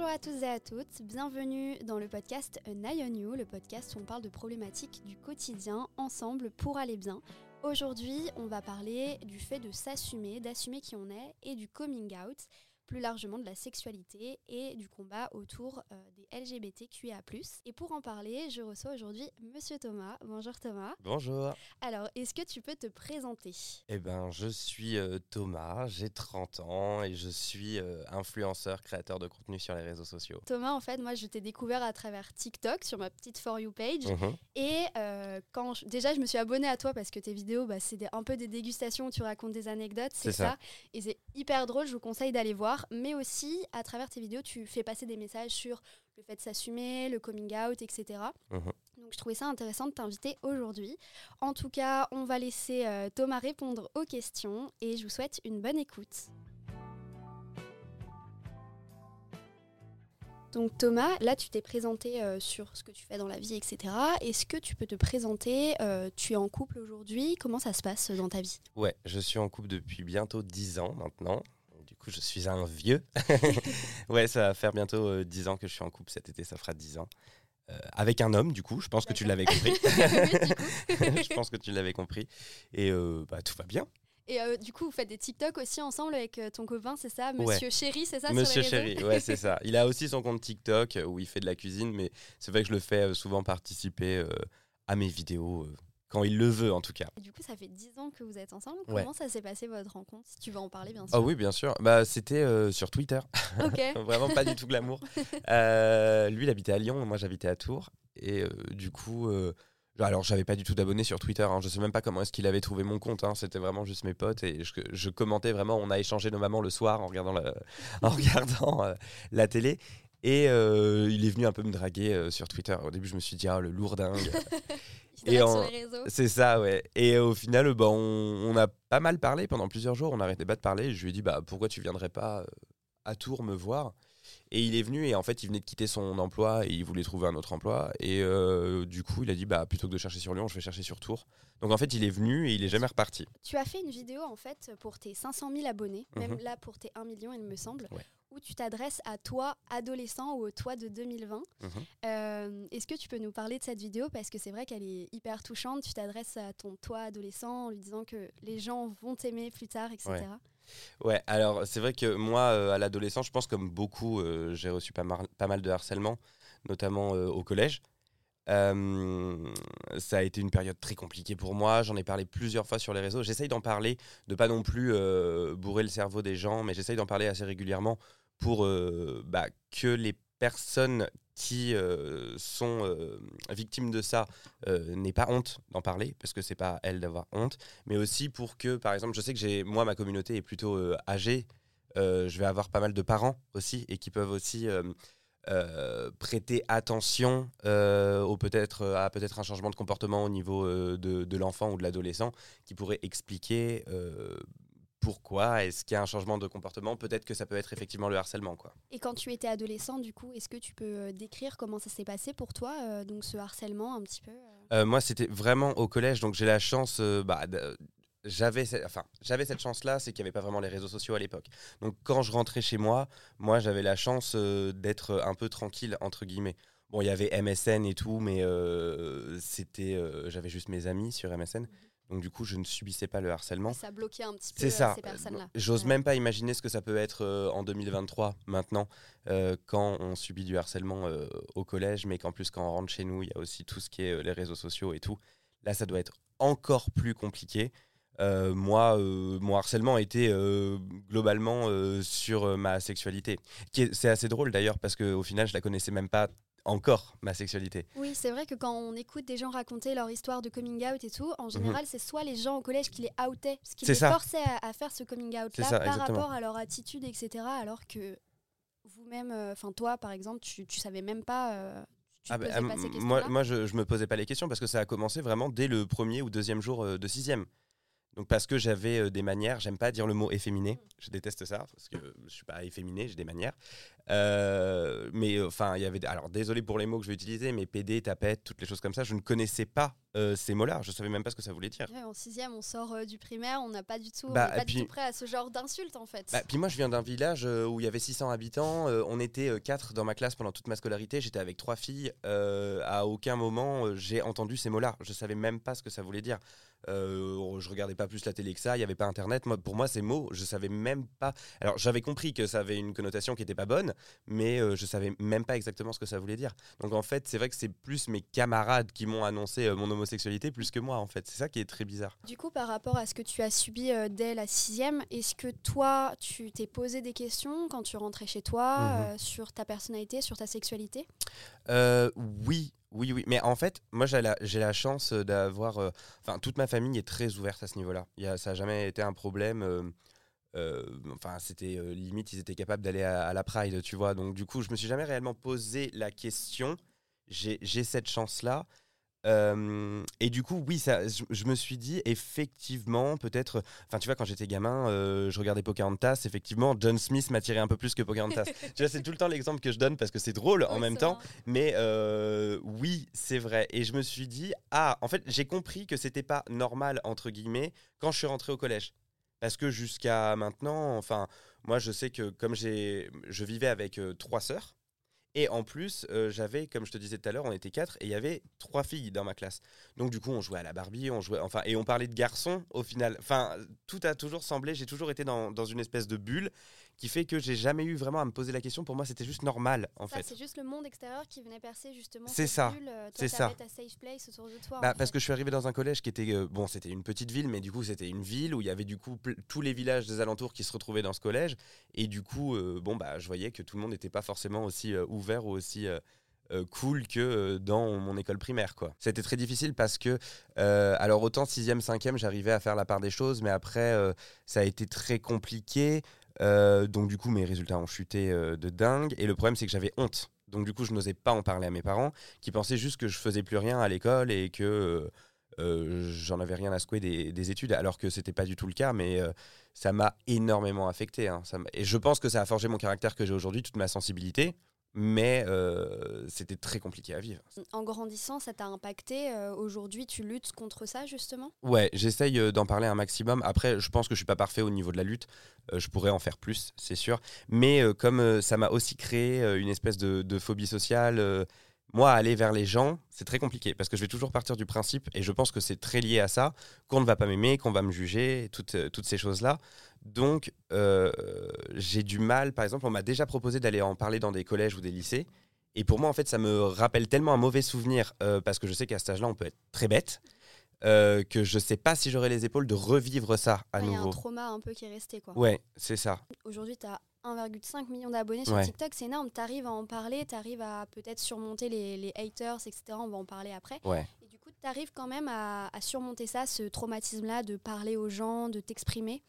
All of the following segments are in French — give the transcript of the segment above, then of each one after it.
Bonjour à tous et à toutes, bienvenue dans le podcast An on You, le podcast où on parle de problématiques du quotidien ensemble pour aller bien. Aujourd'hui, on va parler du fait de s'assumer, d'assumer qui on est et du coming out plus largement de la sexualité et du combat autour euh, des LGBTQIA+. Et pour en parler, je reçois aujourd'hui Monsieur Thomas. Bonjour Thomas. Bonjour. Alors, est-ce que tu peux te présenter? Eh ben, je suis euh, Thomas, j'ai 30 ans et je suis euh, influenceur, créateur de contenu sur les réseaux sociaux. Thomas, en fait, moi, je t'ai découvert à travers TikTok sur ma petite For You page. Mhm. Et quand je- déjà, je me suis abonnée à toi parce que tes vidéos, bah, c'est des- un peu des dégustations où tu racontes des anecdotes, c'est C'est ça. ça. Et c'est hyper drôle, je vous conseille d'aller voir. Mais aussi, à travers tes vidéos, tu fais passer des messages sur le fait de s'assumer, le coming out, etc. Mhm. Donc je trouvais ça intéressant de t'inviter aujourd'hui. En tout cas, on va laisser euh, Thomas répondre aux questions et je vous souhaite une bonne écoute. Donc Thomas, là tu t'es présenté euh, sur ce que tu fais dans la vie, etc. Est-ce que tu peux te présenter euh, Tu es en couple aujourd'hui? Comment ça se passe dans ta vie? Ouais, je suis en couple depuis bientôt 10 ans maintenant. Coup, je suis un vieux. ouais, ça va faire bientôt euh, 10 ans que je suis en couple. Cet été, ça fera 10 ans. Euh, avec un homme, du coup, je pense que tu l'avais compris. je pense que tu l'avais compris. Et euh, bah, tout va bien. Et euh, du coup, vous faites des TikTok aussi ensemble avec ton copain, c'est ça? Ouais. Monsieur Chéri, c'est ça sur Monsieur les réseaux? Chéri, ouais, c'est ça. Il a aussi son compte TikTok où il fait de la cuisine, mais c'est vrai que je le fais souvent participer à mes vidéos, quand il le veut en tout cas. Et du coup, ça fait 10 ans que vous êtes ensemble. Ouais. Comment ça s'est passé votre rencontre Si tu veux en parler, bien sûr. Ah oui, bien sûr. Bah, C'était euh, sur Twitter. Ok. Vraiment pas du tout glamour. Euh, lui, il habitait à Lyon, moi j'habitais à Tours. Et euh, du coup, euh, alors j'avais pas du tout d'abonnés sur Twitter. hein. Je sais même pas comment est-ce qu'il avait trouvé mon compte. hein. C'était vraiment juste mes potes. Et je, je commentais vraiment. On a échangé nos mamans le soir en regardant la, en regardant, la télé. Et euh, il est venu un peu me draguer euh, sur Twitter. Au début, je me suis dit, ah, le lourdingue. Il Et en- sur les réseaux. C'est ça, ouais. Et au final, bah, on, on a pas mal parlé pendant plusieurs jours. On n'arrêtait pas de parler. Je lui ai dit, bah, pourquoi tu viendrais pas euh, à Tours me voir? Et il est venu et en fait, il venait de quitter son emploi et il voulait trouver un autre emploi. Et euh, du coup, il a dit, bah, plutôt que de chercher sur Lyon, je vais chercher sur Tours. Donc en fait, il est venu et il est jamais reparti. Tu as fait une vidéo en fait pour tes 500 000 abonnés, même Mhm. là pour tes 1 million, il me semble, Ouais. Où tu t'adresses à toi, adolescent ou au toi de 2020. Mhm. Euh, Est-ce que tu peux nous parler de cette vidéo? Parce que c'est vrai qu'elle est hyper touchante. Tu t'adresses à ton toi adolescent en lui disant que les gens vont t'aimer plus tard, etc. Ouais. Ouais, alors c'est vrai que moi, euh, à l'adolescence, je pense comme beaucoup, euh, j'ai reçu pas mal, pas mal de harcèlement, notamment euh, au collège. Ça a été une période très compliquée pour moi. J'en ai parlé plusieurs fois sur les réseaux. J'essaye d'en parler, de pas non plus bourrer le cerveau des gens, mais j'essaye d'en parler assez régulièrement pour euh, bah, que les personnes qui euh, sont euh, victimes de ça n'aient pas honte d'en parler, parce que c'est pas elles d'avoir honte, mais aussi pour que, par exemple, je sais que j'ai, moi, ma communauté est plutôt âgée. Je vais avoir pas mal de parents aussi et qui peuvent aussi prêter attention au peut-être à peut-être un changement de comportement au niveau de, de l'enfant ou de l'adolescent qui pourrait expliquer pourquoi est-ce qu'il y a un changement de comportement peut-être que ça peut être effectivement le harcèlement quoi Et quand tu étais adolescent, du coup, est-ce que tu peux euh, décrire comment ça s'est passé pour toi, euh, donc ce harcèlement un petit peu euh? Moi, c'était vraiment au collège, donc j'ai la chance. euh, bah, j'avais, ce- enfin, j'avais cette chance-là, c'est qu'il n'y avait pas vraiment les réseaux sociaux à l'époque. Donc, quand je rentrais chez moi, moi, j'avais la chance d'être un peu tranquille entre guillemets. Bon, il y avait MSN et tout, mais c'était, j'avais juste mes amis sur MSN. Donc, du coup, je ne subissais pas le harcèlement. Ça bloquait un petit peu C'est euh, ça. ces personnes-là. J'ose Ouais. même pas imaginer ce que ça peut être euh, en 2023 maintenant, euh, quand on subit du harcèlement au collège, mais qu'en plus quand on rentre chez nous, il y a aussi tout ce qui est les réseaux sociaux et tout. Là, ça doit être encore plus compliqué. Moi, mon harcèlement a été euh, globalement sur ma sexualité. C'est assez drôle d'ailleurs parce qu'au final, je la connaissais même pas encore, ma sexualité. Oui, c'est vrai que quand on écoute des gens raconter leur histoire de coming out et tout, en général, c'est soit les gens au collège qui les outaient, ce qui Mhm. C'est les ça. forçait à, à faire ce coming out-là par exactement. rapport à leur attitude, etc. Alors que vous-même, euh, enfin toi par exemple, tu, tu savais même pas, euh, tu Ah bah, pas ces moi, moi je, je me posais pas les questions parce que ça a commencé vraiment dès le premier ou deuxième jour euh, de sixième. Donc parce que j'avais euh, des manières, j'aime pas dire le mot efféminé, je déteste ça parce que je suis pas efféminé, j'ai des manières. Euh, mais euh, enfin, il y avait alors désolé pour les mots que je vais utiliser, mais PD, tapette, toutes les choses comme ça, je ne connaissais pas ces mots-là, je savais même pas ce que ça voulait dire. en sixième, on sort du primaire, on n'a pas du tout, bah, pas du tout prêt à ce genre d'insultes en fait. Bah, puis moi, je viens d'un village où il y avait 600 habitants, on était quatre dans ma classe pendant toute ma scolarité, j'étais avec trois filles, à aucun moment j'ai entendu ces mots-là, je savais même pas ce que ça voulait dire. Euh, je regardais pas plus la télé que ça, il y avait pas internet. Moi, pour moi, ces mots, je savais même pas. Alors, j'avais compris que ça avait une connotation qui était pas bonne, mais euh, je savais même pas exactement ce que ça voulait dire. Donc, en fait, c'est vrai que c'est plus mes camarades qui m'ont annoncé euh, mon homosexualité plus que moi, en fait. C'est ça qui est très bizarre. Du coup, par rapport à ce que tu as subi dès la sixième, est-ce que toi, tu t'es posé des questions quand tu rentrais chez toi mhm. sur ta personnalité, sur ta sexualité? Oui, oui, oui, mais en fait, moi j'ai la, chance euh, d'avoir. Euh, enfin, toute ma famille est très ouverte à ce niveau-là. Ça n'a jamais été un problème. Euh, enfin, c'était limite, ils étaient capables d'aller à, la Pride, tu vois. Donc, du coup, je me suis jamais réellement posé la question. J'ai cette chance-là et du coup, oui, ça, je, me suis dit, effectivement, peut-être. Enfin, tu vois, quand j'étais gamin, je regardais Pocahontas. Effectivement, John Smith m'attirait un peu plus que Pocahontas. tu vois, c'est tout le temps l'exemple que je donne parce que c'est drôle en même temps. Mais oui, c'est vrai. Et je me suis dit, ah, en fait, j'ai compris que c'était pas normal, entre guillemets, quand je suis rentré au collège. Parce que jusqu'à maintenant, enfin, moi, je sais que comme j'ai, je vivais avec trois sœurs. Et en plus, euh, j'avais, comme je te disais tout à l'heure, on était quatre et il y avait trois filles dans ma classe. Donc du coup, on jouait à la Barbie, on jouait, enfin, et on parlait de garçons au final. Enfin, tout a toujours semblé, j'ai toujours été dans, dans, une espèce de bulle qui fait que j'ai jamais eu vraiment à me poser la question. Pour moi, c'était juste normal, en fait. C'est juste le monde extérieur qui venait percer justement. C'est ça. Euh, c'est ça. Ta safe place autour de toi. Bah, parce que je suis arrivé dans un collège qui était euh, bon, c'était une petite ville, mais du coup, c'était une ville où il y avait du coup tous les villages des alentours qui se retrouvaient dans ce collège, et du coup, euh, bon bah, je voyais que tout le monde n'était pas forcément aussi ouvert ou aussi cool que dans mon école primaire. quoi. C'était très difficile parce que, alors autant 6e, 5e, j'arrivais à faire la part des choses, mais après, ça a été très compliqué. Euh, donc du coup, mes résultats ont chuté euh, de dingue. Et le problème, c'est que j'avais honte. Donc du coup, je n'osais pas en parler à mes parents, qui pensaient juste que je faisais plus rien à l'école et que euh, j'en avais rien à secouer des, études, alors que c'était pas du tout le cas. Mais ça m'a énormément affecté. Hein. et je pense que ça a forgé mon caractère que j'ai aujourd'hui, toute ma sensibilité mais euh, c'était très compliqué à vivre. En grandissant, ça t'a impacté euh, Aujourd'hui, tu luttes contre ça, justement? Ouais, j'essaye euh, d'en parler un maximum. Après, je pense que je suis pas parfait au niveau de la lutte. je pourrais en faire plus, c'est sûr. Mais comme ça m'a aussi créé une espèce de, phobie sociale, moi, aller vers les gens, c'est très compliqué parce que je vais toujours partir du principe, et je pense que c'est très lié à ça, qu'on ne va pas m'aimer, qu'on va me juger, toutes, toutes ces choses-là. Donc, euh, j'ai du mal, par exemple, on m'a déjà proposé d'aller en parler dans des collèges ou des lycées. Et pour moi, en fait, ça me rappelle tellement un mauvais souvenir, euh, parce que je sais qu'à cet âge-là, on peut être très bête, euh, que je ne sais pas si j'aurai les épaules de revivre ça à nouveau. Il y a un trauma un peu qui est resté, quoi. Ouais, c'est ça. Aujourd'hui, tu as 1,5 million d'abonnés sur TikTok, c'est énorme. Tu arrives à en parler, tu arrives à peut-être surmonter les, les, haters, etc. On va en parler après. Ouais. Et du coup, tu arrives quand même à, à surmonter ça, ce traumatisme-là, de parler aux gens, de t'exprimer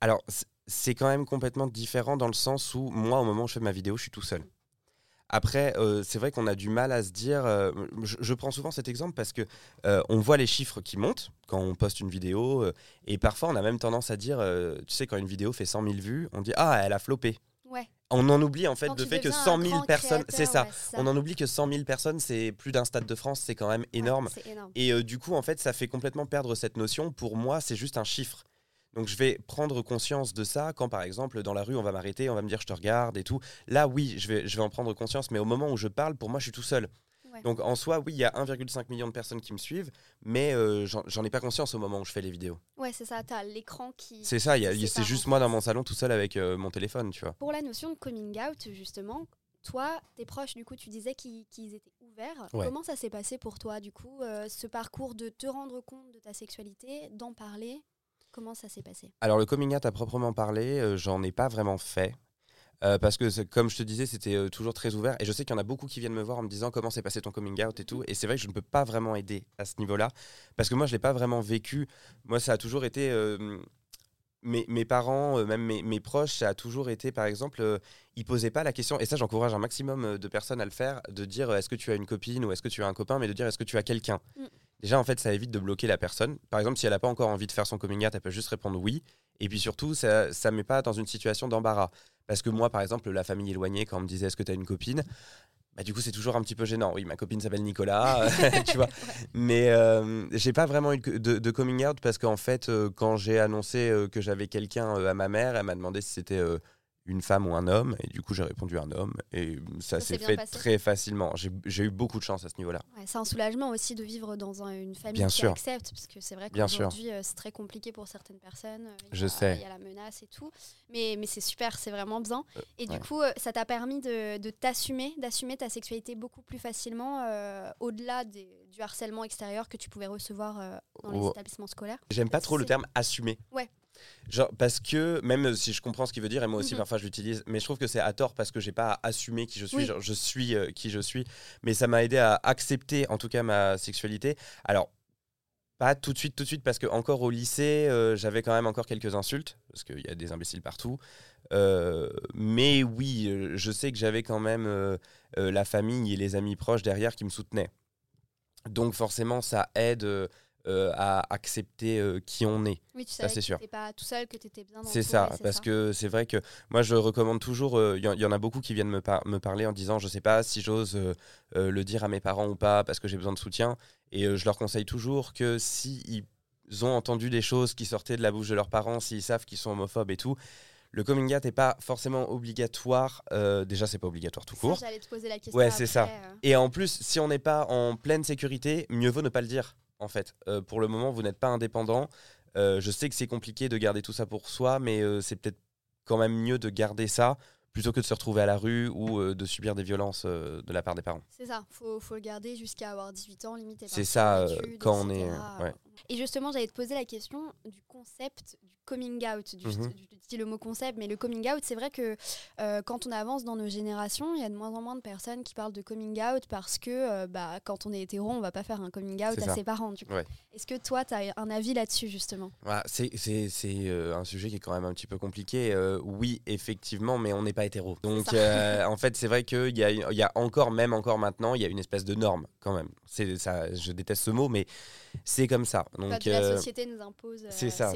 alors, c'est quand même complètement différent dans le sens où moi, au moment où je fais ma vidéo, je suis tout seul. Après, euh, c'est vrai qu'on a du mal à se dire. Euh, je, prends souvent cet exemple parce que euh, on voit les chiffres qui montent quand on poste une vidéo, et parfois on a même tendance à dire, tu sais, quand une vidéo fait 100 000 vues, on dit ah elle a floppé. Ouais. On en oublie en fait de fait que 100 000 personnes, c'est ça. On en oublie que 100 000 personnes, c'est plus d'un stade de France, c'est quand même énorme. énorme. Et du coup, en fait, ça fait complètement perdre cette notion. Pour moi, c'est juste un chiffre. Donc je vais prendre conscience de ça quand par exemple dans la rue on va m'arrêter, on va me dire je te regarde et tout. Là oui, je vais, je vais en prendre conscience, mais au moment où je parle, pour moi je suis tout seul. Donc en soi, oui, il y a 1,5 million de personnes qui me suivent, mais euh, j'en ai pas conscience au moment où je fais les vidéos. Ouais, c'est ça, t'as l'écran qui... C'est ça, c'est juste moi dans mon salon tout seul avec euh, mon téléphone, tu vois. Pour la notion de coming out, justement, toi, tes proches, du coup, tu disais qu'ils étaient ouverts. Comment ça s'est passé pour toi, du coup, euh, ce parcours de te rendre compte de ta sexualité, d'en parler Comment ça s'est passé? Alors le coming out à proprement parler, euh, j'en ai pas vraiment fait. Euh, parce que comme je te disais, c'était euh, toujours très ouvert. Et je sais qu'il y en a beaucoup qui viennent me voir en me disant comment s'est passé ton coming out et tout. Et c'est vrai que je ne peux pas vraiment aider à ce niveau-là. Parce que moi, je ne l'ai pas vraiment vécu. Moi, ça a toujours été... Mes, mes, parents, même mes, mes, proches, ça a toujours été, par exemple, ils posaient pas la question, et ça j'encourage un maximum de personnes à le faire, de dire est-ce que tu as une copine ou est-ce que tu as un copain, mais de dire est-ce que tu as quelqu'un? Mm. Déjà en fait ça évite de bloquer la personne. Par exemple, si elle n'a pas encore envie de faire son coming out, elle peut juste répondre oui. Et puis surtout, ça ne met pas dans une situation d'embarras. Parce que moi, par exemple, la famille éloignée, quand on me disait est-ce que tu as une copine? Bah, du coup, c'est toujours un petit peu gênant. Oui, ma copine s'appelle Nicolas, tu vois. Mais euh, j'ai pas vraiment eu de, de coming out parce qu'en fait, euh, quand j'ai annoncé euh, que j'avais quelqu'un à ma mère, elle m'a demandé si c'était une femme ou un homme. Et du coup, j'ai répondu un homme. Et ça, s'est fait très facilement. J'ai eu beaucoup de chance à ce niveau-là. c'est un soulagement aussi de vivre dans une famille Bien qui sûr. accepte. Parce que c'est vrai qu'aujourd'hui, euh, c'est très compliqué pour certaines personnes. Je sais. Il y a la menace et tout. Mais, mais c'est super, c'est vraiment bien. Euh, et du coup, euh, ça t'a permis de, de t'assumer, d'assumer ta sexualité beaucoup plus facilement au-delà du harcèlement extérieur que tu pouvais recevoir dans les établissements scolaires? J'aime pas trop le terme assumer. Ouais. Genre, parce que, même si je comprends ce qu'il veut dire, et moi aussi mhm. parfois je l'utilise, mais je trouve que c'est à tort parce que j'ai pas assumé qui je suis, genre, je suis euh, qui je suis, mais ça m'a aidé à accepter en tout cas ma sexualité. Alors, pas tout de suite, tout de suite, parce que encore au lycée, euh, j'avais quand même encore quelques insultes, parce qu'il y a des imbéciles partout. Euh, mais oui, je sais que j'avais quand même la famille et les amis proches derrière qui me soutenaient. Donc forcément, ça aide euh, à accepter euh, qui on est. Oui, tu ça c'est sûr. pas tout seul, que tu étais bien C'est ça, parce que c'est vrai que moi je recommande toujours, il euh, y, en a beaucoup qui viennent me, me parler en disant je sais pas si j'ose le dire à mes parents ou pas parce que j'ai besoin de soutien. Et je leur conseille toujours que s'ils ont entendu des choses qui sortaient de la bouche de leurs parents, s'ils savent qu'ils sont homophobes et tout, le coming out n'est pas forcément obligatoire. déjà, c'est pas obligatoire tout court. J'allais te poser la question. Ouais, c'est ça. Et en plus, si on n'est pas en pleine sécurité, mieux vaut ne pas le dire en fait. Euh, pour le moment, vous n'êtes pas indépendant. Euh, je sais que c'est compliqué de garder tout ça pour soi, mais euh, c'est peut-être quand même mieux de garder ça plutôt que de se retrouver à la rue ou de subir des violences de la part des parents. C'est ça, faut, faut le garder jusqu'à avoir 18 ans, limite. C'est ça, quand on est. Et justement, j'allais te poser la question du concept du coming out, du, mhm. le mot concept, mais le coming out, c'est vrai que euh, quand on avance dans nos générations, il y a de moins en moins de personnes qui parlent de coming out parce que euh, bah, quand on est hétéro, on va pas faire un coming out à ses parents. Est-ce que toi, tu as un avis là-dessus, justement? C'est euh, un sujet qui est quand même un petit peu compliqué. oui, effectivement, mais on n'est pas hétéro. Donc, en fait, c'est vrai qu'il y a, y a encore, même encore maintenant, il y a une espèce de norme quand même. Ça, je déteste ce mot, mais c'est comme ça. Donc, la euh, société nous impose. c'est ça.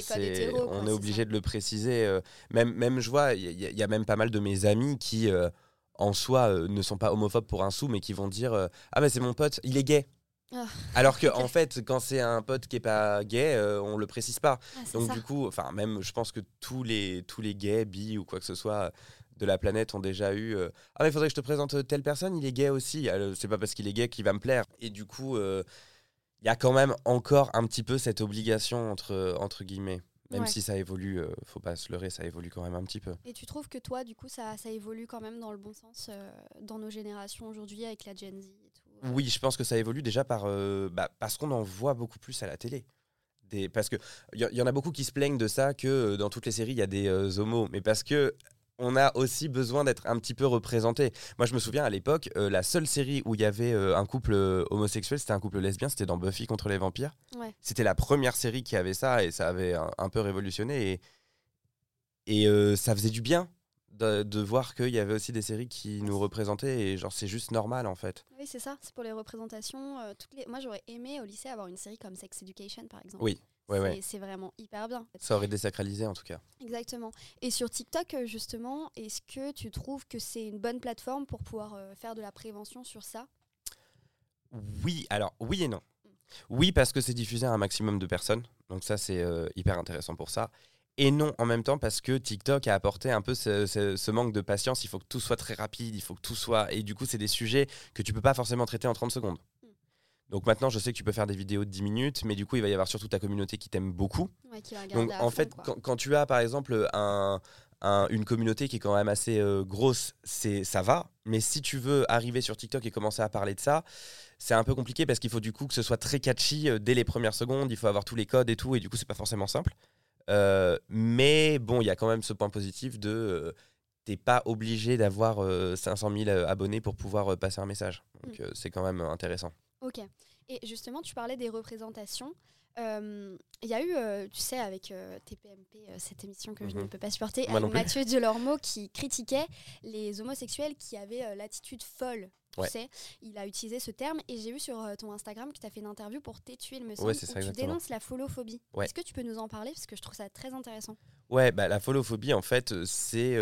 on est obligé de le préciser. Euh, même, même, je vois, il y, a même pas mal de mes amis qui, euh, en soi, ne sont pas homophobes pour un sou, mais qui vont dire Ah, mais c'est mon pote, il est gay. Ah, Alors que en fait, quand c'est un pote qui est pas gay, on le précise pas. Ah, Donc du coup, enfin même, je pense que tous les tous les gays, bi ou quoi que ce soit de la planète ont déjà eu ah mais il faudrait que je te présente telle personne, il est gay aussi. C'est pas parce qu'il est gay qu'il va me plaire. Et du coup, il y a quand même encore un petit peu cette obligation entre, entre guillemets. Même si ça évolue, euh, faut pas se leurrer, ça évolue quand même un petit peu. Et tu trouves que toi, du coup, ça, ça évolue quand même dans le bon sens euh, dans nos générations aujourd'hui avec la Gen Z et tout? Euh Oui, je pense que ça évolue déjà par, bah, parce qu'on en voit beaucoup plus à la télé. Des, parce qu'il y, y, en a beaucoup qui se plaignent de ça, que dans toutes les séries, il y a des homos. Mais parce que on a aussi besoin d'être un petit peu représenté. Moi, je me souviens à l'époque, euh, la seule série où il y avait euh, un couple euh, homosexuel, c'était un couple lesbien, c'était dans Buffy contre les vampires. C'était la première série qui avait ça et ça avait un, peu révolutionné. Et, et ça faisait du bien de, voir qu'il y avait aussi des séries qui nous représentaient et genre c'est juste normal en fait. Oui, c'est ça, c'est pour les représentations. toutes les... Moi, j'aurais aimé au lycée avoir une série comme Sex Education par exemple. Oui. C'est vraiment hyper bien. Ça aurait désacralisé en tout cas. Exactement. Et sur TikTok, euh, justement, est-ce que tu trouves que c'est une bonne plateforme pour pouvoir euh, faire de la prévention sur ça? Oui, alors oui et non. Mm. Oui, parce que c'est diffusé à un maximum de personnes. Donc ça, c'est euh, hyper intéressant pour ça. Et non, en même temps, parce que TikTok a apporté un peu ce, ce, manque de patience. Il faut que tout soit très rapide, il faut que tout soit... Et du coup, c'est des sujets que tu peux pas forcément traiter en 30 secondes. Donc maintenant, je sais que tu peux faire des vidéos de 10 minutes, mais du coup, il va y avoir surtout ta communauté qui t'aime beaucoup. Donc en fait, quand, tu as par exemple un, une communauté qui est quand même assez euh, grosse, c'est ça va. Mais si tu veux arriver sur TikTok et commencer à parler de ça, c'est un peu compliqué parce qu'il faut du coup que ce soit très catchy euh, dès les premières secondes. Il faut avoir tous les codes et tout, et du coup, c'est pas forcément simple. Euh, mais bon, il y a quand même ce point positif de t'es pas obligé d'avoir 500 000 abonnés pour pouvoir passer un message. Donc mm. c'est quand même intéressant. Ok. Et justement, tu parlais des représentations. Euh, il y a eu, euh, tu sais, avec euh, TPMP, cette émission que je ne mhm. peux pas supporter, Mathieu Delormeau qui critiquait les homosexuels qui avaient l'attitude folle tu sais, il a utilisé ce terme et j'ai vu sur ton Instagram que tu as fait une interview pour Tétu, il me semble, Ouais, c'est où ça, tu exactement. dénonces la folophobie. Ouais. Est-ce que tu peux nous en parler? Parce que je trouve ça très intéressant. Ouais, bah, la folophobie, en fait, c'est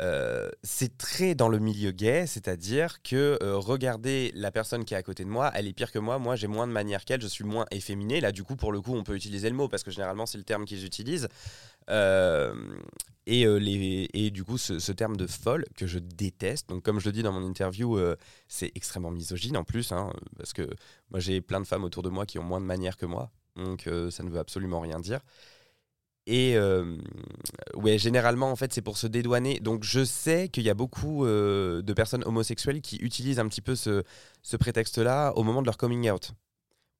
euh, c'est très dans le milieu gay, c'est-à-dire que euh, regarder la personne qui est à côté de moi, elle est pire que moi, moi j'ai moins de manière qu'elle, je suis moins efféminé. Là, du coup, pour le coup, on peut utiliser le mot parce que généralement, c'est le terme qu'ils utilisent. Euh, et, euh, les, et du coup, ce, ce terme de folle que je déteste, donc comme je le dis dans mon interview, c'est extrêmement misogyne en plus, hein, parce que moi j'ai plein de femmes autour de moi qui ont moins de manières que moi, donc ça ne veut absolument rien dire. Et euh, ouais, généralement, en fait, c'est pour se dédouaner. Donc, je sais qu'il y a beaucoup euh, de personnes homosexuelles qui utilisent un petit peu ce, prétexte-là au moment de leur coming out.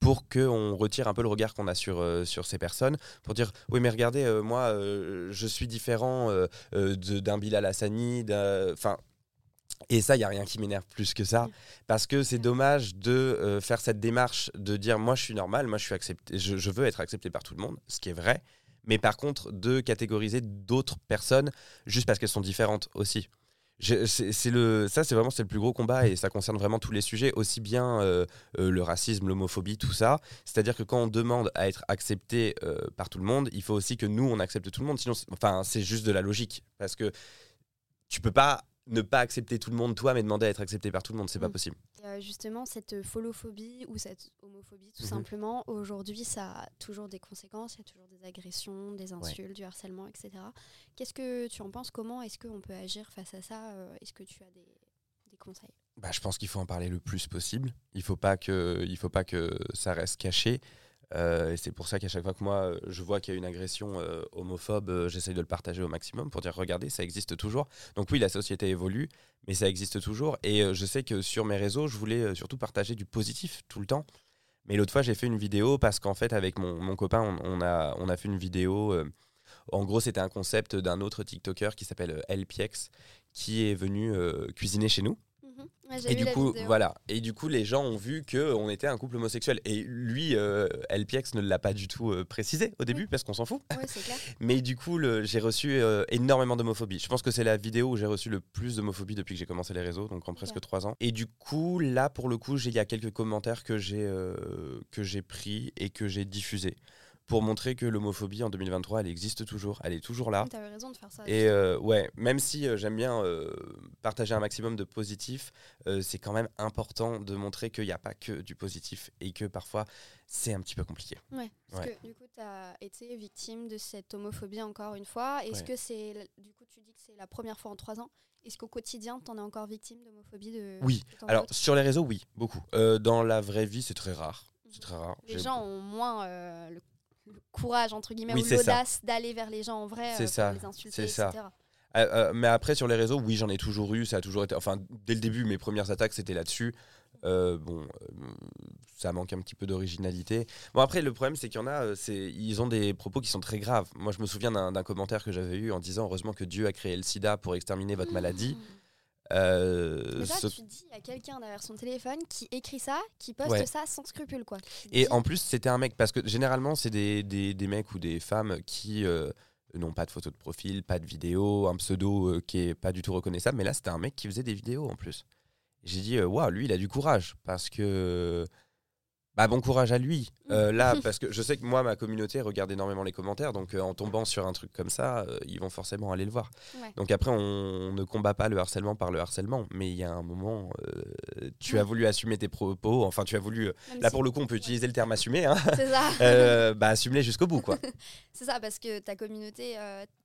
Pour qu'on retire un peu le regard qu'on a sur, euh, ces personnes. Pour dire, oui, mais regardez, moi, je suis différent d'un Bilal Hassani. Enfin. Et ça, il n'y a rien qui m'énerve plus que ça. Parce que c'est dommage de faire cette démarche de dire, moi, je suis normal, moi, je, suis accepté, je veux être accepté par tout le monde, ce qui est vrai mais par contre de catégoriser d'autres personnes juste parce qu'elles sont différentes aussi. C'est le, ça, c'est vraiment c'est le plus gros combat et ça concerne vraiment tous les sujets, aussi bien euh, euh, le racisme, l'homophobie, tout ça. C'est-à-dire que quand on demande à être accepté euh, par tout le monde, il faut aussi que nous on accepte tout le monde. Sinon, enfin, c'est juste de la logique parce que tu peux pas ne pas accepter tout le monde toi, mais demander à être accepté par tout le monde, c'est pas Mm. possible. Et, euh, justement, cette folophobie ou cette homophobie, tout Mhm. simplement, aujourd'hui, ça a toujours des conséquences. Il y a toujours des agressions, des insultes, du harcèlement, etc. Qu'est-ce que tu en penses? Comment est-ce qu'on peut agir face à ça? Euh, Est-ce que tu as des, des conseils? Bah, je pense qu'il faut en parler le plus possible. Il faut pas que, il faut pas que ça reste caché. Euh, c'est pour ça qu'à chaque fois que moi euh, je vois qu'il y a une agression euh, homophobe, j'essaye de le partager au maximum pour dire regardez, ça existe toujours. Donc oui, la société évolue, mais ça existe toujours. Et je sais que sur mes réseaux, je voulais surtout partager du positif tout le temps. Mais l'autre fois, j'ai fait une vidéo parce qu'en fait, avec mon, copain, on, a, on a fait une vidéo. en gros, c'était un concept d'un autre TikToker qui s'appelle LPX, qui est venu cuisiner chez nous. Ouais, j'ai Et du coup, vidéo. voilà. Et du coup, les gens ont vu que on était un couple homosexuel. Et lui, euh, LPX ne l'a pas du tout euh, précisé au début parce qu'on s'en fout. Ouais, c'est clair. Mais du coup, j'ai reçu euh, énormément d'homophobie. Je pense que c'est la vidéo où j'ai reçu le plus d'homophobie depuis que j'ai commencé les réseaux, donc en presque trois ans. Et du coup, là, pour le coup, il y a quelques commentaires que j'ai que j'ai pris et que j'ai diffusés pour montrer que l'homophobie en 2023, elle existe toujours. Elle est toujours là. Tu avais raison de faire ça. Et euh, ouais, même si euh, j'aime bien euh, partager un maximum de positif, c'est quand même important de montrer qu'il n'y a pas que du positif et que parfois c'est un petit peu compliqué. Ouais, parce Ouais. que du coup, tu as été victime de cette homophobie encore une fois. Est-ce Ouais. que c'est. Du coup, tu dis que c'est la première fois en trois ans? Est-ce qu'au quotidien, tu en es encore victime d'homophobie de... Oui, Alors sur les réseaux, oui, beaucoup. Dans la vraie vie, c'est très rare. C'est très rare. Les gens ont moins euh, le, le courage, entre guillemets, Oui, ou l'audace d'aller vers les gens en vrai euh, ça, les insulter, ça. etc. Euh, euh, mais après sur les réseaux, oui, j'en ai toujours eu. Ça a toujours été. Enfin, dès le début, mes premières attaques, c'était là-dessus. Euh, bon, euh, ça manque un petit peu d'originalité. Bon, après, le problème, c'est qu'il y en a, ils ont des propos qui sont très graves. Moi, je me souviens d'un, d'un commentaire que j'avais eu en disant Heureusement que Dieu a créé le sida pour exterminer votre maladie. Euh, là, ce- tu te dis, il y a quelqu'un derrière son téléphone qui écrit ça, qui poste Ouais. ça sans scrupule, quoi. Et dis, en plus, c'était un mec, parce que généralement, c'est des, des, des mecs ou des femmes qui euh, n'ont pas de photo de profil, pas de vidéo, un pseudo euh, qui est pas du tout reconnaissable. Mais là, c'était un mec qui faisait des vidéos en plus. J'ai dit, euh, waouh, lui, il a du courage. Parce que. Bah, bon courage à lui. Euh, là, parce que je sais que moi, ma communauté regarde énormément les commentaires. Donc, euh, en tombant sur un truc comme ça, euh, ils vont forcément aller le voir. Ouais. Donc, après, on ne combat pas le harcèlement par le harcèlement. Mais il y a un moment, tu as voulu assumer tes propos. Enfin, tu as voulu. même Là, si- pour le coup, on peut utiliser le terme assumer. Hein. C'est ça. Bah, assume-les jusqu'au bout, quoi. C'est ça, parce que ta communauté,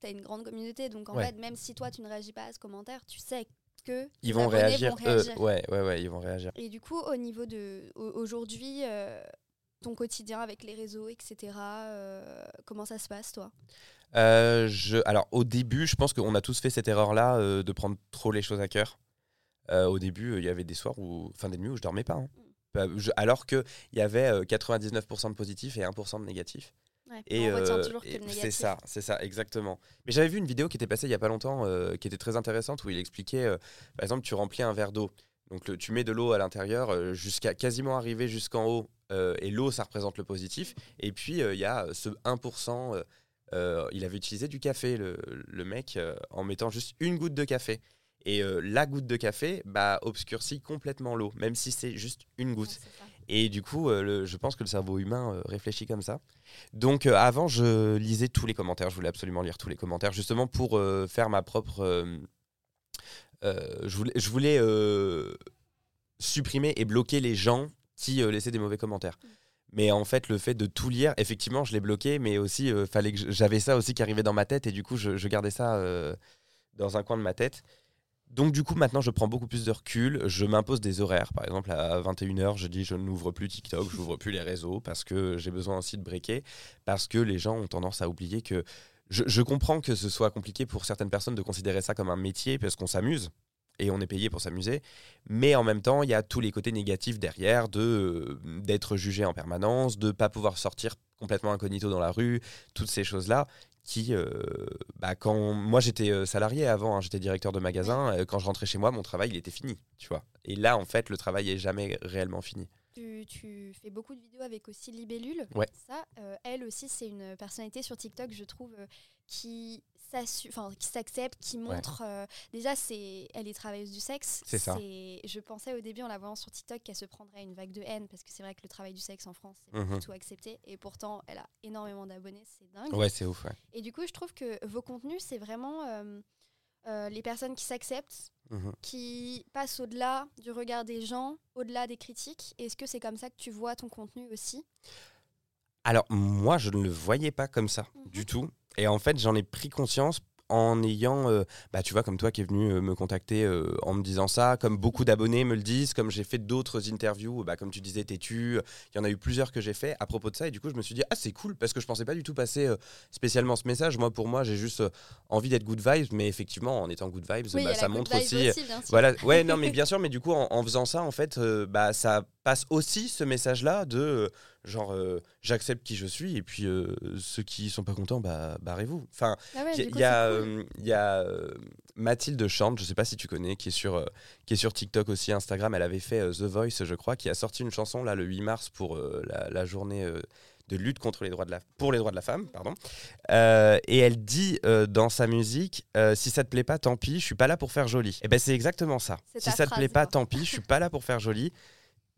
tu as une grande communauté, donc en fait, même si toi, tu ne réagis pas à ce commentaire, tu sais que Ils vont réagir, vont réagir. eux. Ouais, ouais, ouais, ils vont réagir. Et du coup, au niveau de au- aujourd'hui, euh, ton quotidien avec les réseaux, etc., euh, comment ça se passe, toi? Euh, je, alors, au début, je pense qu'on a tous fait cette erreur-là de prendre trop les choses à cœur. Au début, il y avait des soirs où, enfin des nuits où je dormais pas. hein. Bah, je- alors qu'il y avait euh, 99% de positifs et 1% de négatifs. Ouais, Et, On retient euh, toujours que c'est ça, c'est ça, exactement. Mais j'avais vu une vidéo qui était passée il y a pas longtemps, euh, qui était très intéressante, où il expliquait, euh, par exemple, tu remplis un verre d'eau. Donc le- tu mets de l'eau à l'intérieur jusqu'à quasiment arriver jusqu'en haut, euh, et l'eau, ça représente le positif. Et puis euh, il y a ce 1%, euh, euh, il avait utilisé du café, le, le mec, en mettant juste une goutte de café. Et la goutte de café bah, obscurcit complètement l'eau, même si c'est juste une goutte. Et du coup, euh, je pense que le cerveau humain euh, réfléchit comme ça. Donc avant, je lisais tous les commentaires, je voulais absolument lire tous les commentaires, justement pour faire ma propre... je voulais, supprimer et bloquer les gens qui laissaient des mauvais commentaires. Mm. Mais en fait, le fait de tout lire, effectivement, je l'ai bloqué, mais aussi, fallait que j'avais ça aussi qui arrivait dans ma tête, et du coup, je gardais ça dans un coin de ma tête. Donc du coup, maintenant, je prends beaucoup plus de recul. Je m'impose des horaires. Par exemple, à 21h, je dis je n'ouvre plus TikTok, je n'ouvre plus les réseaux parce que j'ai besoin aussi de breaker. Parce que les gens ont tendance à oublier que... Je, comprends que ce soit compliqué pour certaines personnes de considérer ça comme un métier parce qu'on s'amuse et on est payé pour s'amuser. Mais en même temps, il y a tous les côtés négatifs derrière de d'être jugé en permanence, de ne pas pouvoir sortir complètement incognito dans la rue, toutes ces choses-là qui, euh, bah, quand moi j'étais euh, salarié avant, hein, j'étais directeur de magasin, euh, quand je rentrais chez moi, mon travail il était fini, tu vois. Et là, en fait, le travail est jamais réellement fini. Tu, fais beaucoup de vidéos avec aussi Libellule. Ouais. Ça, elle aussi, c'est une personnalité sur TikTok, je trouve, qui qui s'accepte, qui montre. Euh, déjà, c'est, elle est travailleuse du sexe. C'est ça. Je pensais au début en la voyant sur TikTok qu'elle se prendrait une vague de haine parce que c'est vrai que le travail du sexe en France, c'est pas du mhm. tout accepté. Et pourtant, elle a énormément d'abonnés, c'est dingue. Ouais, c'est ouf. Et du coup, je trouve que vos contenus, c'est vraiment euh, euh, les personnes qui s'acceptent, mhm. qui passent au-delà du regard des gens, au-delà des critiques. Est-ce que c'est comme ça que tu vois ton contenu aussi? Alors moi, je ne le voyais pas comme ça du mhm. tout. Et en fait, j'en ai pris conscience en ayant, euh, bah, tu vois, comme toi qui es venu euh, me contacter euh, en me disant ça, comme beaucoup d'abonnés me le disent, comme j'ai fait d'autres interviews, bah, comme tu disais, têtu, il y en a eu plusieurs que j'ai fait à propos de ça, et du coup, je me suis dit, ah, c'est cool, parce que je pensais pas du tout passer spécialement ce message. Moi, pour moi, j'ai juste envie d'être good vibes, mais effectivement, en étant good vibes, bah, ça montre aussi. voilà, ouais, non, mais bien sûr, mais du coup, en, en faisant ça, en fait, bah, ça passe aussi ce message-là de genre euh, j'accepte qui je suis et puis euh, ceux qui sont pas contents bah barrez-vous. Enfin ah il y, a il y a Mathilde Chante je sais pas si tu connais qui est sur qui est sur TikTok aussi Instagram. Elle avait fait The Voice je crois qui a sorti une chanson là le 8 mars pour la, journée de lutte contre les droits de la pour les droits de la femme pardon. Et elle dit dans sa musique si ça te plaît pas tant pis je suis pas là pour faire joli. Et eh ben c'est exactement ça. Si ça te plaît pas tant pis je suis pas là pour faire joli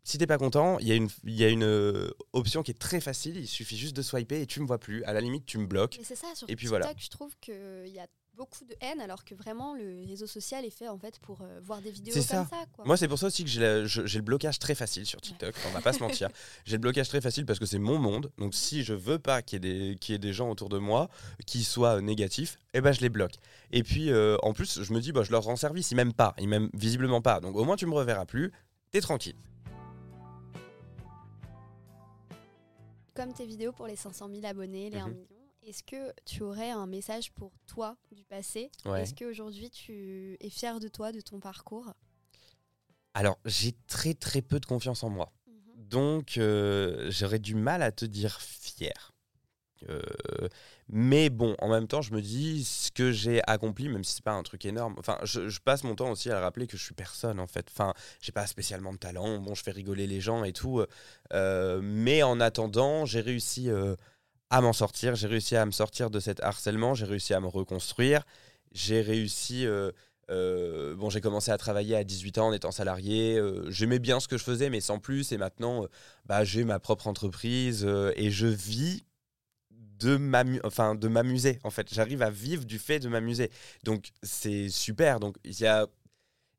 si t'es pas content, il y a une, y a une euh, option qui est très facile. Il suffit juste de swiper et tu me vois plus. À la limite, tu me bloques. c'est ça, sur et puis TikTok, voilà. je trouve qu'il y a beaucoup de haine alors que vraiment le réseau social est fait en fait pour euh, voir des vidéos comme ça. Moi c'est pour ça aussi que j'ai le blocage très facile sur TikTok, on va pas se mentir. J'ai le blocage très facile parce que c'est mon monde. Donc si je veux pas qu'il y, ait des, des gens autour de moi qui soient négatifs, eh ben je les bloque. Et puis euh, en plus je me dis bah, je leur rends service, ils m'aiment pas, ils m'aiment visiblement pas. Donc au moins tu me reverras plus, t'es tranquille. Comme tes vidéos pour les 500 000 abonnés, les 1 mhm. million, est-ce que tu aurais un message pour toi du passé? Est-ce qu'aujourd'hui tu es fier de toi, de ton parcours? Alors, j'ai très très peu de confiance en moi. Mhm. Donc, euh, j'aurais du mal à te dire fier. Euh, mais bon, en même temps, je me dis ce que j'ai accompli, même si c'est pas un truc énorme. Enfin, je, passe mon temps aussi à rappeler que je suis personne en fait. Enfin, j'ai pas spécialement de talent. Bon, je fais rigoler les gens et tout. Euh, mais en attendant, j'ai réussi euh, à m'en sortir. J'ai réussi à me sortir de cet harcèlement. J'ai réussi à me reconstruire. J'ai réussi. bon, j'ai commencé à travailler à 18 ans en étant salarié. J'aimais bien ce que je faisais, mais sans plus. Et maintenant, bah, j'ai ma propre entreprise et je vis de m'amuser enfin de m'amuser en fait. J'arrive à vivre du fait de m'amuser. Donc c'est super. Donc il y a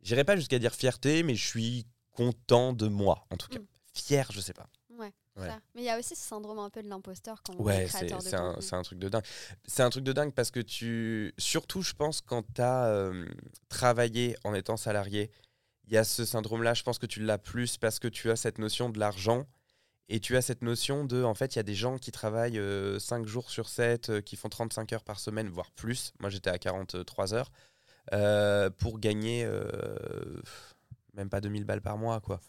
j'irai pas jusqu'à dire fierté mais je suis content de moi en tout cas. Mm. fier je sais pas. Ouais, mais il y a aussi ce syndrome un peu de l'imposteur quand ouais, on est c'est un, un, truc de dingue. C'est un truc de dingue parce que tu surtout je pense quand tu as euh, travaillé en étant salarié il y a ce syndrome là je pense que tu l'as plus parce que tu as cette notion de l'argent et tu as cette notion de, en fait, il y a des gens qui travaillent 5 euh, jours sur 7, euh, qui font 35 heures par semaine, voire plus. Moi, j'étais à 43 heures, euh, pour gagner même pas 2000 balles par mois, quoi.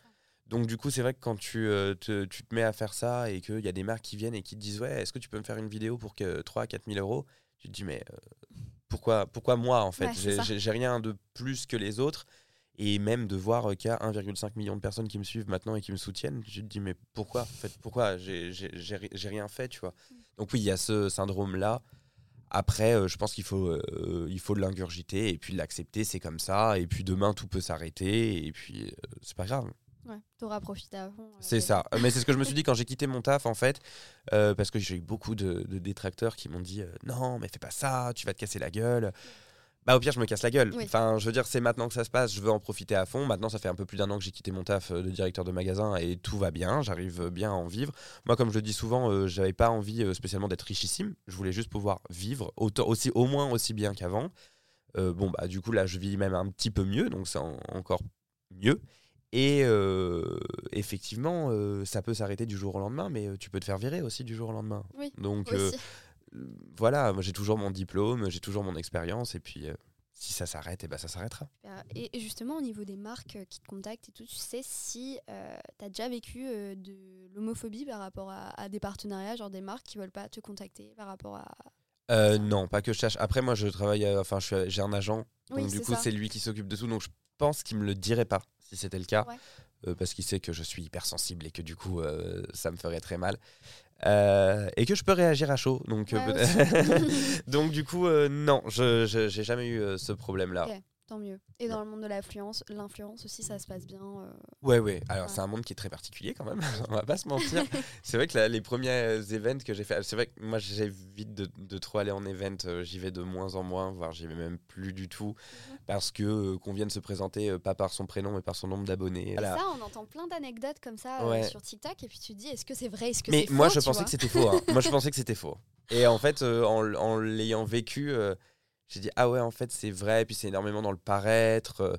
Donc, du coup, c'est vrai que quand tu, te, tu, te, mets à faire ça et qu'il y a des marques qui viennent et qui te disent, ouais, est-ce que tu peux me faire une vidéo pour que 3 à 4000 euros? Tu te dis, mais pourquoi, pourquoi moi, en fait? J'ai rien de plus que les autres. Et même de voir qu'il y a 1,5 million de personnes qui me suivent maintenant et qui me soutiennent, je te dis, mais pourquoi en fait, Pourquoi J'ai rien fait, tu vois. Donc oui, il y a ce syndrome-là. Après, euh, je pense qu'il faut, euh, il faut l'ingurgiter et puis l'accepter, c'est comme ça. Et puis demain, tout peut s'arrêter et puis euh, c'est pas grave. Ouais, t'auras profité euh, C'est ça. Mais c'est ce que je me suis dit quand j'ai quitté mon taf, en fait, euh, parce que j'ai eu beaucoup de, de détracteurs qui m'ont dit euh, non, mais fais pas ça, tu vas te casser la gueule. Bah au pire, je me casse la gueule. Oui. Enfin, je veux dire, c'est maintenant que ça se passe, je veux en profiter à fond. Maintenant, ça fait un peu plus d'un an que j'ai quitté mon taf euh, de directeur de magasin et tout va bien, j'arrive bien à en vivre. Moi, comme je le dis souvent, euh, j'avais pas envie euh, spécialement d'être richissime. Je voulais juste pouvoir vivre autant, aussi, au moins aussi bien qu'avant. Euh, bon, bah du coup, là, je vis même un petit peu mieux, donc c'est en- encore mieux. Et euh, effectivement, euh, ça peut s'arrêter du jour au lendemain, mais tu peux te faire virer aussi du jour au lendemain. Oui, Donc euh, voilà, moi j'ai toujours mon diplôme, j'ai toujours mon expérience, et puis euh, si ça s'arrête, et ben ça s'arrêtera. Et, justement, au niveau des marques euh, qui te contactent et tout, tu sais si tu as déjà vécu euh, de l'homophobie par rapport à, à des partenariats, genre des marques qui veulent pas te contacter par rapport à. Euh, non, pas que je cherche. Après, moi je travaille, euh, enfin j'ai un agent, donc Oui, du coup c'est lui qui s'occupe de tout, donc je pense qu'il me le dirait pas si c'était le cas, Ouais. euh, parce qu'il sait que je suis hypersensible et que du coup euh, ça me ferait très mal. Euh, et que je peux réagir à chaud, donc, euh, Ouais, donc du coup euh, non, je j'ai jamais eu euh, ce problème-là. Tant mieux. Et dans le monde de l'influence, l'influence aussi, ça se passe bien. euh, Ouais, ouais. Alors, Ouais. c'est un monde qui est très particulier quand même. On va pas se mentir. c'est vrai que là, les premiers euh, events que j'ai fait, c'est vrai que moi, j'évite de, de trop aller en event. euh, J'y vais de moins en moins, voire j'y vais même plus du tout. Mhm. Parce que euh, qu'on vienne se présenter euh, pas par son prénom, mais par son nombre d'abonnés. Voilà. ça, on entend plein d'anecdotes comme ça sur TikTok, et puis tu te dis, est-ce que c'est vrai, est-ce que Mais c'est moi, je pensais que c'était faux. hein. moi, je pensais que c'était faux. Et en fait, en, en l'ayant vécu, j'ai dit ah ouais, en fait, c'est vrai. Puis c'est énormément dans le paraître. euh,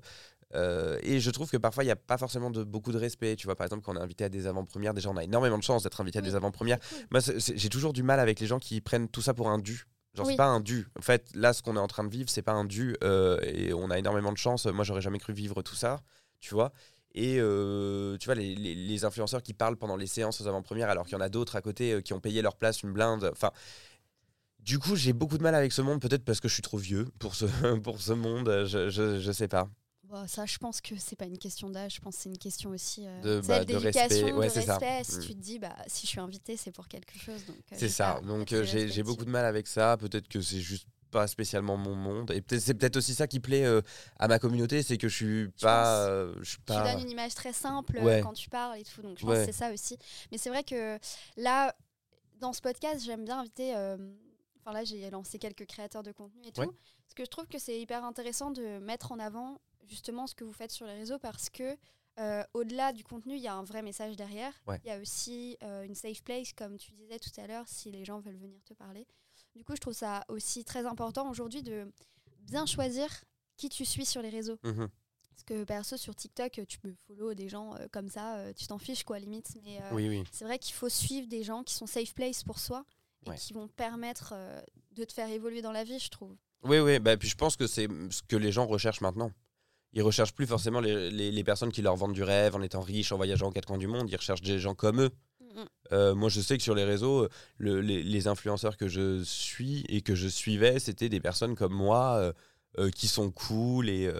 euh, et je trouve que parfois, il n'y a pas forcément de, beaucoup de respect. Tu vois, par exemple, quand on est invité à des avant-premières, déjà, on a énormément de chance d'être invité à des avant-premières. Moi, j'ai toujours du mal avec les gens qui prennent tout ça pour un dû. Genre, Oui. c'est pas un dû. En fait, là, ce qu'on est en train de vivre, c'est pas un dû. euh, et on a énormément de chance. Moi, j'aurais jamais cru vivre tout ça. Tu vois et euh, tu vois, les, les- les influenceurs qui parlent pendant les séances aux avant-premières, alors qu'il y en a d'autres à côté qui ont payé leur place une blinde. Enfin, du coup, j'ai beaucoup de mal avec ce monde, peut-être parce que je suis trop vieux pour ce, pour ce monde. Je, je, je sais pas. Bon, ça, je pense que c'est pas une question d'âge, je pense que c'est une question aussi euh, De- bah, de respect. Ouais, de c'est ça. respect. Si Mm. tu te dis, bah, si je suis invité, c'est pour quelque chose. euh, C'est ça. pas- Donc euh, de j'ai respect beaucoup de mal avec ça. Peut-être que c'est juste pas spécialement mon monde. Et c'est peut-être aussi ça qui plaît euh, à ma communauté, c'est que je suis pas, euh, je suis Tu donnes une image très simple euh, Ouais. quand tu parles et tout, donc je pense Ouais. que c'est ça aussi. Mais c'est vrai que là, dans ce podcast, j'aime bien inviter. euh, Enfin là, j'ai lancé quelques créateurs de contenu et tout. Ouais. Parce que je trouve que c'est hyper intéressant de mettre en avant justement ce que vous faites sur les réseaux parce que euh, au-delà du contenu, il y a un vrai message derrière. Il Ouais. y a aussi euh, une safe place, comme tu disais tout à l'heure, si les gens veulent venir te parler. Du coup, je trouve ça aussi très important aujourd'hui de bien choisir qui tu suis sur les réseaux. Mhm. Parce que perso, sur TikTok, tu peux follow des gens euh, comme ça, tu t'en fiches quoi, limite. Mais Oui, oui. c'est vrai qu'il faut suivre des gens qui sont safe place pour soi et Ouais. qui vont permettre euh, de te faire évoluer dans la vie, je trouve. Oui, oui. Bah, puis je pense que c'est ce que les gens recherchent maintenant. Ils recherchent plus forcément les, les- les personnes qui leur vendent du rêve en étant riches, en voyageant aux quatre coins du monde. Ils recherchent des gens comme eux. Euh, moi, je sais que sur les réseaux, euh, le- les, les influenceurs que je suis et que je suivais, c'était des personnes comme moi euh, qui sont cool et,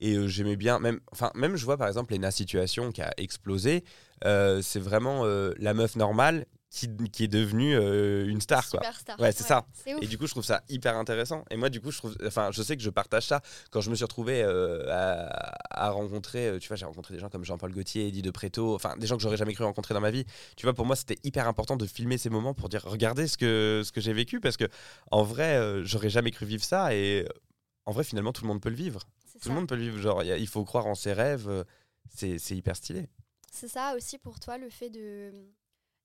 et j'aimais bien. Même, enfin, même je vois par exemple Lena Situation qui a explosé. c'est vraiment la meuf normale qui, qui est devenue euh, une star, quoi. Superstar. Ouais, c'est ça. C'est ouf. Et du coup, je trouve ça hyper intéressant. Et moi, du coup, je trouve, enfin, je sais que je partage ça quand je me suis retrouvé euh, à, à rencontrer, euh, tu vois, j'ai rencontré des gens comme Jean-Paul Gaultier, Eddie de Préto, enfin, des gens que j'aurais jamais cru rencontrer dans ma vie. Tu vois, pour moi, c'était hyper important de filmer ces moments pour dire, regardez ce que ce que j'ai vécu, parce que en vrai, euh, j'aurais jamais cru vivre ça. Et en vrai, finalement, tout le monde peut le vivre. Tout ça. le monde peut le vivre. Genre, a- il faut croire en ses rêves. c'est hyper stylé. C'est ça aussi pour toi, le fait de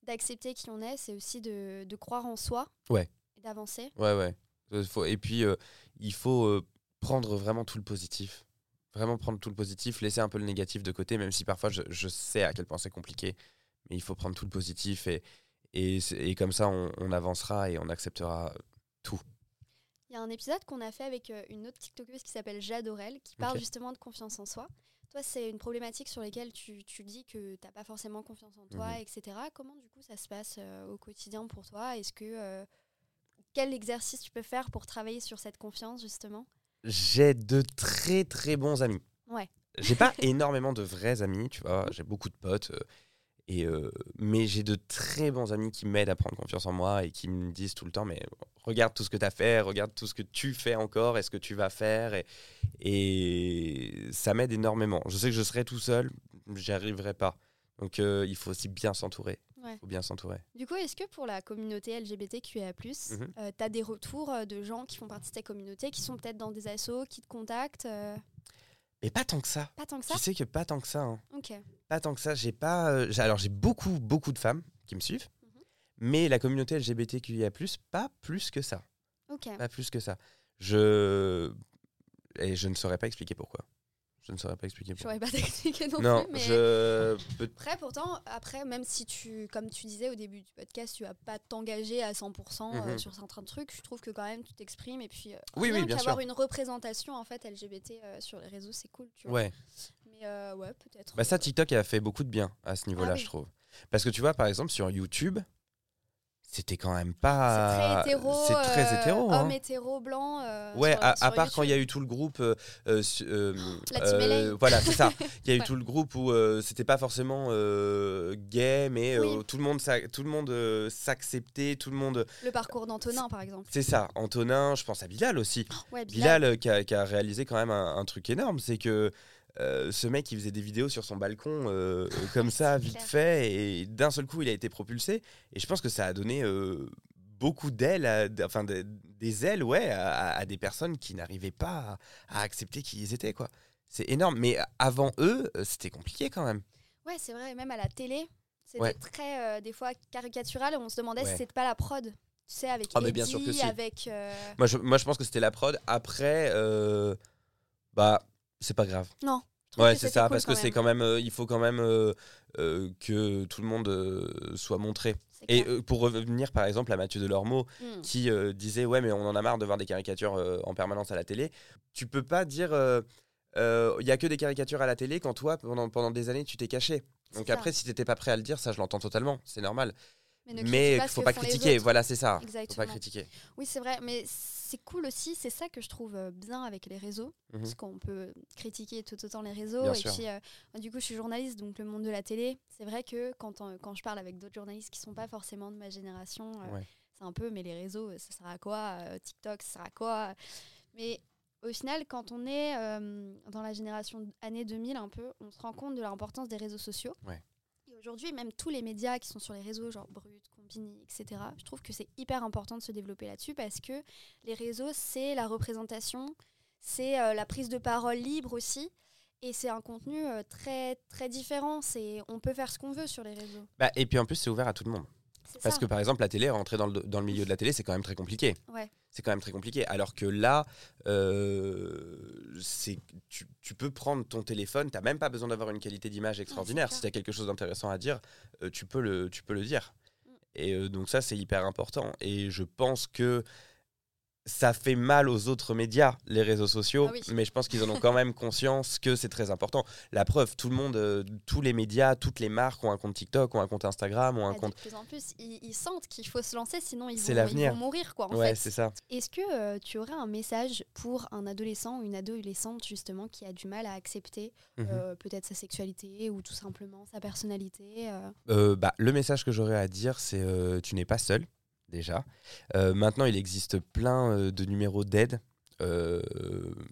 d'accepter qui on est, c'est aussi de, de croire en soi Ouais. et d'avancer. Ouais, ouais. Euh, Et puis, euh, il faut euh, prendre vraiment tout le positif. Vraiment prendre tout le positif, laisser un peu le négatif de côté, même si parfois je, je sais à quel point c'est compliqué. Mais il faut prendre tout le positif et, et, comme ça, on, on avancera et on acceptera tout. Il y a un épisode qu'on a fait avec euh, une autre TikTokeuse qui s'appelle Jade Aurel, qui parle justement de confiance en soi. Toi, c'est une problématique sur laquelle tu, tu dis que tu n'as pas forcément confiance en toi, Mhm. etc. Comment du coup ça se passe euh, au quotidien pour toi? Est-ce que euh, quel exercice tu peux faire pour travailler sur cette confiance justement? J'ai de très très bons amis. Ouais. J'ai pas énormément de vrais amis, tu vois. J'ai beaucoup de potes. Euh, Et, euh, mais j'ai de très bons amis qui m'aident à prendre confiance en moi et qui me disent tout le temps, mais regarde tout ce que tu as fait, regarde tout ce que tu fais encore et ce que tu vas faire. Et, et ça m'aide énormément. Je sais que je serai tout seul, j'y arriverai pas. Donc euh, il faut aussi bien s'entourer. Ouais. faut bien s'entourer. Du coup, est-ce que pour la communauté LGBTQIA+, Mhm. tu as des retours euh, de gens qui font partie de ta communauté, qui sont peut-être dans des assos, qui te contactent euh, Mais pas tant que ça. Pas tant que ça Tu sais que pas tant que ça. hein. Ok. Pas tant que ça. J'ai pas. euh, alors j'ai beaucoup, beaucoup de femmes qui me suivent, Mhm. mais la communauté LGBTQIA+, pas plus que ça. Ok. Pas plus que ça. Je et je ne saurais pas expliquer pourquoi. Je ne saurais pas expliquer Je pourquoi. saurais pas t'expliquer non, Non, plus, mais... je Après, pourtant, après, même si tu, comme tu disais au début du podcast, tu vas pas t'engager à 100% euh, Mhm. sur certains trucs, je trouve que quand même tu t'exprimes et puis euh, Oui, rien oui, bien qu'avoir sûr. une représentation en fait LGBT euh, sur les réseaux, c'est cool, tu vois. Ouais. Mais euh, ouais, peut-être. Bah ça, TikTok a fait beaucoup de bien à ce niveau-là, Ah oui. je trouve. Parce que tu vois, par exemple, sur YouTube, c'était quand même c'est pas. très hétéro. C'est très euh, hétéro. hein. Homme hétéro blanc. euh, Ouais, sur- à, part quand il y a eu tout le groupe. euh, euh, su- La voilà, c'est ça. Il y a eu Ouais. tout le groupe où c'était pas forcément gay, mais Oui. tout le monde, tout le monde s'acceptait, tout le monde. Le parcours d'Antonin, par exemple. C'est ça. Antonin, je pense à Bilal aussi. Ouais, Bilal, qui, a, qui a réalisé quand même un, un truc énorme, c'est que euh, ce mec, il faisait des vidéos sur son balcon euh, comme ça, vite clair. fait, et d'un seul coup, il a été propulsé. Et je pense que ça a donné euh, beaucoup d'ailes, enfin de- des ailes, ouais, à, à des personnes qui n'arrivaient pas à, à accepter qui ils étaient, quoi. C'est énorme. Mais avant eux, euh, c'était compliqué quand même. Ouais, c'est vrai, même à la télé, c'était Ouais. très, euh, des fois, caricatural. On se demandait Ouais. si c'était pas la prod. Tu sais, avec Ah, mais bien sûr que Eddie, si. avec... euh, Moi, je, moi, je pense que c'était la prod. Après, euh, bah, c'est pas grave. Non. Ouais, c'est ça, cool parce que c'est quand même, euh, il faut quand même euh, euh, que tout le monde soit montré. Et pour revenir par exemple à Mathieu Delormeau, Mm. qui disait ouais mais on en a marre de voir des caricatures en permanence à la télé, tu peux pas dire il y a que des caricatures à la télé quand toi pendant, pendant des années tu t'es caché. Donc après si t'étais pas prêt à le dire, ça je l'entends totalement, c'est normal. Mais, ne Mais faut pas critiquer, voilà c'est ça. Faut pas Exactement. critiquer. Oui, c'est vrai, mais c'est cool aussi, c'est ça que je trouve euh, bien avec les réseaux, Mhm. parce qu'on peut critiquer tout autant les réseaux. Bien et sûr. puis, euh, du coup, je suis journaliste, donc le monde de la télé, c'est vrai que quand, on- quand je parle avec d'autres journalistes qui sont pas forcément de ma génération, euh, Ouais. c'est un peu, mais les réseaux, ça sert à quoi Euh, TikTok, ça sert à quoi? Mais au final, quand on est dans la génération année 2000 un peu, on se rend compte de l'importance des réseaux sociaux. Ouais. Et aujourd'hui, même tous les médias qui sont sur les réseaux, genre Brut, Combini, etc., je trouve que c'est hyper important de se développer là-dessus parce que les réseaux, c'est la représentation, c'est euh, la prise de parole libre aussi. Et c'est un contenu euh, très, très différent. C'est, on peut faire ce qu'on veut sur les réseaux. Bah, et puis en plus c'est ouvert à tout le monde. Parce ça. que par exemple la télé, rentrer dans le, dans le milieu de la télé c'est quand même très compliqué. Ouais. C'est quand même très compliqué. Alors que là, euh, tu, tu peux prendre ton téléphone, tu n'as même pas besoin d'avoir une qualité d'image extraordinaire. si tu as quelque chose d'intéressant à dire, euh, tu, peux le, tu peux le dire. Mm. Et euh, donc ça, c'est hyper important. Et je pense que ça fait mal aux autres médias, les réseaux sociaux, Ah oui. mais je pense qu'ils en ont quand même conscience que c'est très important. La preuve, tout le monde, euh, tous les médias, toutes les marques ont un compte TikTok, ont un compte Instagram, ont un Ah, compte... De plus en plus, ils, ils sentent qu'il faut se lancer, sinon ils vont, ils l'avenir. vont mourir. Quoi, en ouais, c'est ça. Est-ce que euh, tu aurais un message pour un adolescent ou une adolescente justement qui a du mal à accepter Mhm. euh, peut-être sa sexualité ou tout simplement sa personnalité bah, le message que j'aurais à dire, c'est tu n'es pas seul, déjà. Euh, maintenant, il existe plein euh, de numéros d'aide. Euh,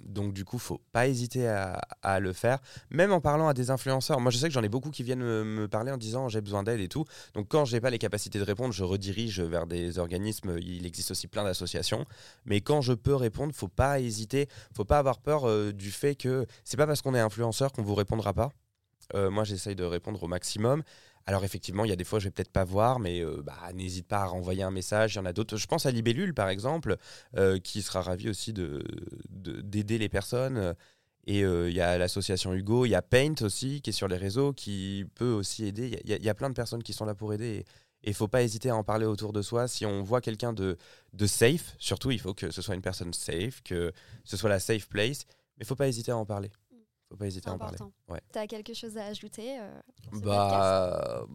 donc du coup, faut pas hésiter à, le faire, même en parlant à des influenceurs. Moi, je sais que j'en ai beaucoup qui viennent me, parler en disant j'ai besoin d'aide et tout. Donc quand j'ai pas les capacités de répondre, je redirige vers des organismes. Il existe aussi plein d'associations. Mais quand je peux répondre, faut pas hésiter. Faut pas avoir peur du fait que c'est pas parce qu'on est influenceur qu'on vous répondra pas. Moi, j'essaye de répondre au maximum. Alors effectivement, il y a des fois je vais peut-être pas voir, mais euh, bah, n'hésite pas à renvoyer un message. Il y en a d'autres. Je pense à Libellule par exemple, euh, qui sera ravi aussi de de- d'aider les personnes. Et euh, il y a l'association Hugo, il y a Paint aussi qui est sur les réseaux, qui peut aussi aider. Il y, y a plein de personnes qui sont là pour aider. Et il faut pas hésiter à en parler autour de soi. Si on voit quelqu'un de, de safe, surtout il faut que ce soit une personne safe, que ce soit la safe place. Mais il faut pas hésiter à en parler. Faut pas hésiter à en parler. Ouais. Tu as quelque chose à ajouter euh, Bah,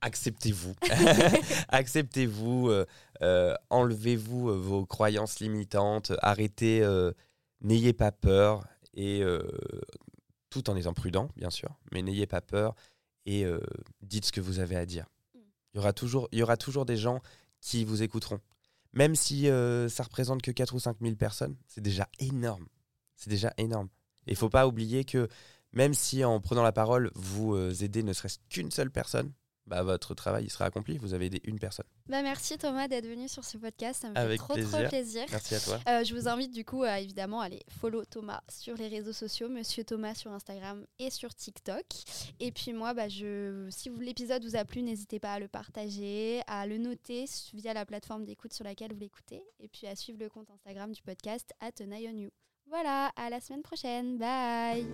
acceptez-vous. acceptez-vous. euh, euh, enlevez-vous vos croyances limitantes. Arrêtez. n'ayez pas peur. Et tout en étant prudent, bien sûr. Mais n'ayez pas peur. et dites ce que vous avez à dire. Mm. Il y, aura toujours, il y aura toujours des gens qui vous écouteront. Même si ça représente que 4 ou 5 000 personnes, c'est déjà énorme. C'est déjà énorme. Et il faut pas oublier que même si en prenant la parole, vous euh, aidez ne serait-ce qu'une seule personne, bah, votre travail il sera accompli. Vous avez aidé une personne. Bah, merci Thomas d'être venu sur ce podcast. Ça me Avec fait trop plaisir. trop plaisir. Merci à toi. Euh, je vous invite du coup à évidemment aller follow Thomas sur les réseaux sociaux, Monsieur Thomas sur Instagram et sur TikTok. Et puis moi, bah, je, si l'épisode vous a plu, n'hésitez pas à le partager, à le noter via la plateforme d'écoute sur laquelle vous l'écoutez, et puis à suivre le compte Instagram du podcast at Voilà, à la semaine prochaine. Bye